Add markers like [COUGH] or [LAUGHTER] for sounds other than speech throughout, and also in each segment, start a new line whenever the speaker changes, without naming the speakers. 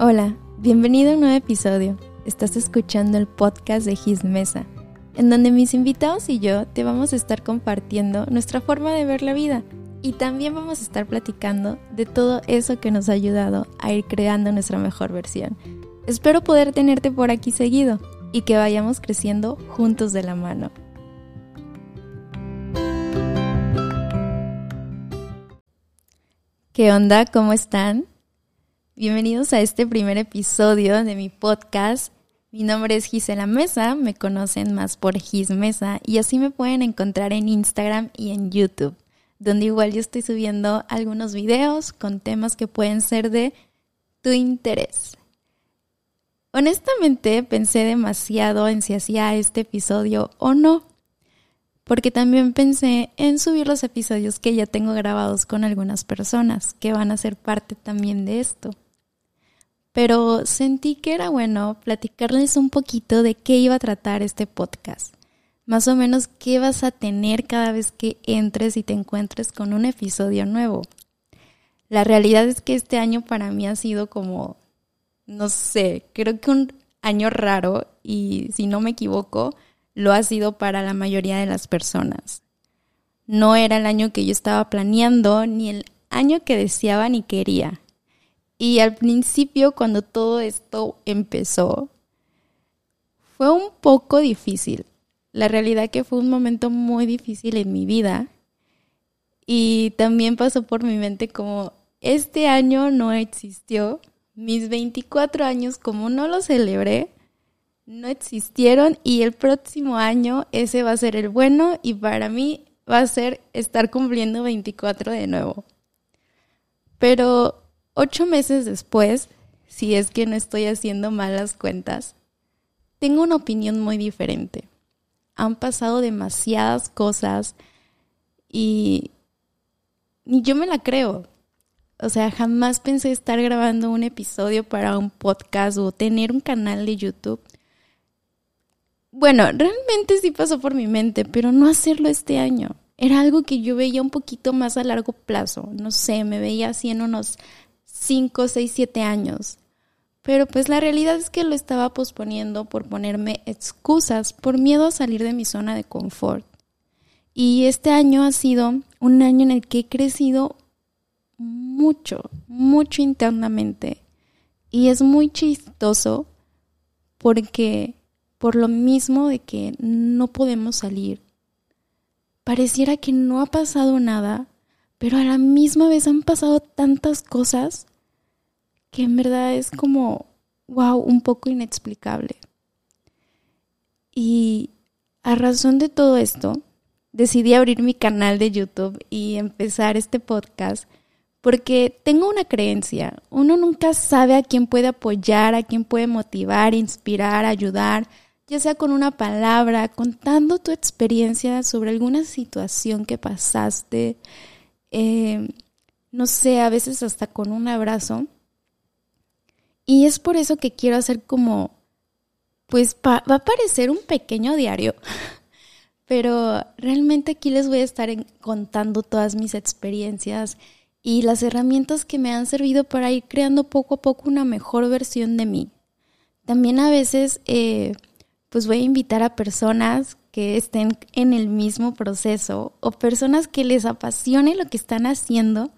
Hola, bienvenido a un nuevo episodio. Estás escuchando el podcast de His Mesa, en donde mis invitados y yo te vamos a estar compartiendo nuestra forma de ver la vida y también vamos a estar platicando de todo eso que nos ha ayudado a ir creando nuestra mejor versión. Espero poder tenerte por aquí seguido y que vayamos creciendo juntos de la mano. ¿Qué onda? ¿Cómo están? Bienvenidos a este primer episodio de mi podcast. Mi nombre es Gisela Mesa, me conocen más por Gis Mesa y así me pueden encontrar en Instagram y en YouTube, donde igual yo estoy subiendo algunos videos con temas que pueden ser de tu interés. Honestamente pensé demasiado en si hacía este episodio o no, porque también pensé en subir los episodios que ya tengo grabados con algunas personas que van a ser parte también de esto pero sentí que era bueno platicarles un poquito de qué iba a tratar este podcast. Más o menos qué vas a tener cada vez que entres y te encuentres con un episodio nuevo. La realidad es que este año para mí ha sido como, no sé, creo que un año raro y si no me equivoco, lo ha sido para la mayoría de las personas. No era el año que yo estaba planeando, ni el año que deseaba ni quería. Y al principio, cuando todo esto empezó, fue un poco difícil. La realidad que fue un momento muy difícil en mi vida. Y también pasó por mi mente como, este año no existió. Mis 24 años, como no lo celebré, no existieron y el próximo año ese va a ser el bueno y para mí va a ser estar cumpliendo 24 de nuevo. Pero Ocho meses después, si es que no estoy haciendo malas cuentas, tengo una opinión muy diferente. Han pasado demasiadas cosas y ni yo me la creo. O sea, jamás pensé estar grabando un episodio para un podcast o tener un canal de YouTube. Bueno, realmente sí pasó por mi mente, pero no hacerlo este año. Era algo que yo veía un poquito más a largo plazo. No sé, me veía así en unos 5, 6, 7 años. Pero pues la realidad es que lo estaba posponiendo por ponerme excusas, por miedo a salir de mi zona de confort. Y este año ha sido un año en el que he crecido mucho, mucho internamente. Y es muy chistoso porque por lo mismo de que no podemos salir, pareciera que no ha pasado nada, pero a la misma vez han pasado tantas cosas que en verdad es como, wow, un poco inexplicable. Y a razón de todo esto, decidí abrir mi canal de YouTube y empezar este podcast porque tengo una creencia, uno nunca sabe a quién puede apoyar, a quién puede motivar, inspirar, ayudar, ya sea con una palabra, contando tu experiencia sobre alguna situación que pasaste, eh, no sé, a veces hasta con un abrazo. Y es por eso que quiero hacer como, pues va a parecer un pequeño diario, [LAUGHS] pero realmente aquí les voy a estar contando todas mis experiencias y las herramientas que me han servido para ir creando poco a poco una mejor versión de mí. También a veces, eh, pues voy a invitar a personas que estén en el mismo proceso o personas que les apasione lo que están haciendo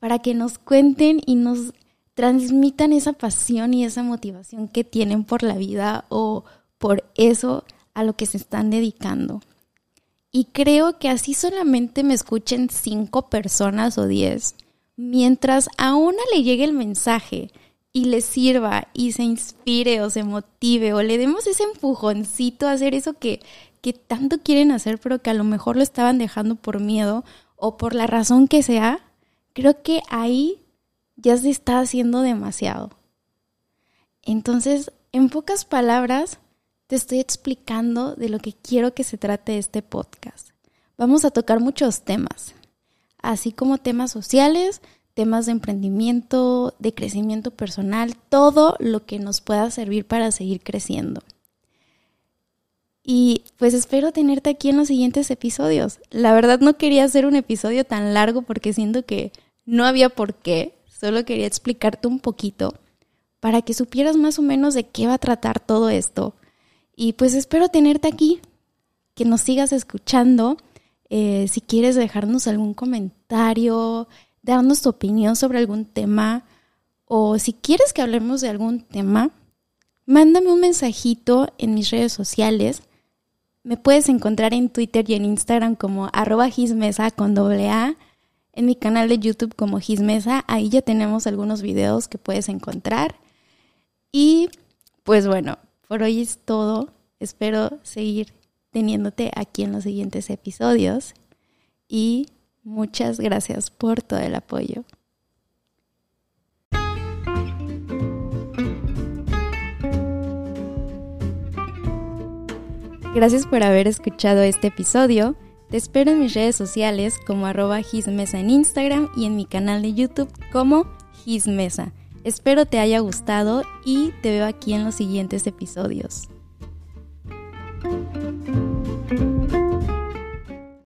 para que nos cuenten y nos transmitan esa pasión y esa motivación que tienen por la vida o por eso a lo que se están dedicando. Y creo que así solamente me escuchen cinco personas o diez, mientras a una le llegue el mensaje y le sirva y se inspire o se motive o le demos ese empujoncito a hacer eso que, que tanto quieren hacer, pero que a lo mejor lo estaban dejando por miedo o por la razón que sea, creo que ahí ya se está haciendo demasiado. Entonces, en pocas palabras, te estoy explicando de lo que quiero que se trate este podcast. Vamos a tocar muchos temas, así como temas sociales, temas de emprendimiento, de crecimiento personal, todo lo que nos pueda servir para seguir creciendo. Y pues espero tenerte aquí en los siguientes episodios. La verdad no quería hacer un episodio tan largo porque siento que no había por qué, solo quería explicarte un poquito para que supieras más o menos de qué va a tratar todo esto. Y pues espero tenerte aquí, que nos sigas escuchando. Eh, si quieres dejarnos algún comentario, darnos tu opinión sobre algún tema, o si quieres que hablemos de algún tema, mándame un mensajito en mis redes sociales. Me puedes encontrar en Twitter y en Instagram como arroba gismesa con doble A. En mi canal de YouTube como gismesa, ahí ya tenemos algunos videos que puedes encontrar. Y pues bueno, por hoy es todo. Espero seguir teniéndote aquí en los siguientes episodios. Y muchas gracias por todo el apoyo. Gracias por haber escuchado este episodio. Te espero en mis redes sociales como arroba gismesa en Instagram y en mi canal de YouTube como gismesa. Espero te haya gustado y te veo aquí en los siguientes episodios.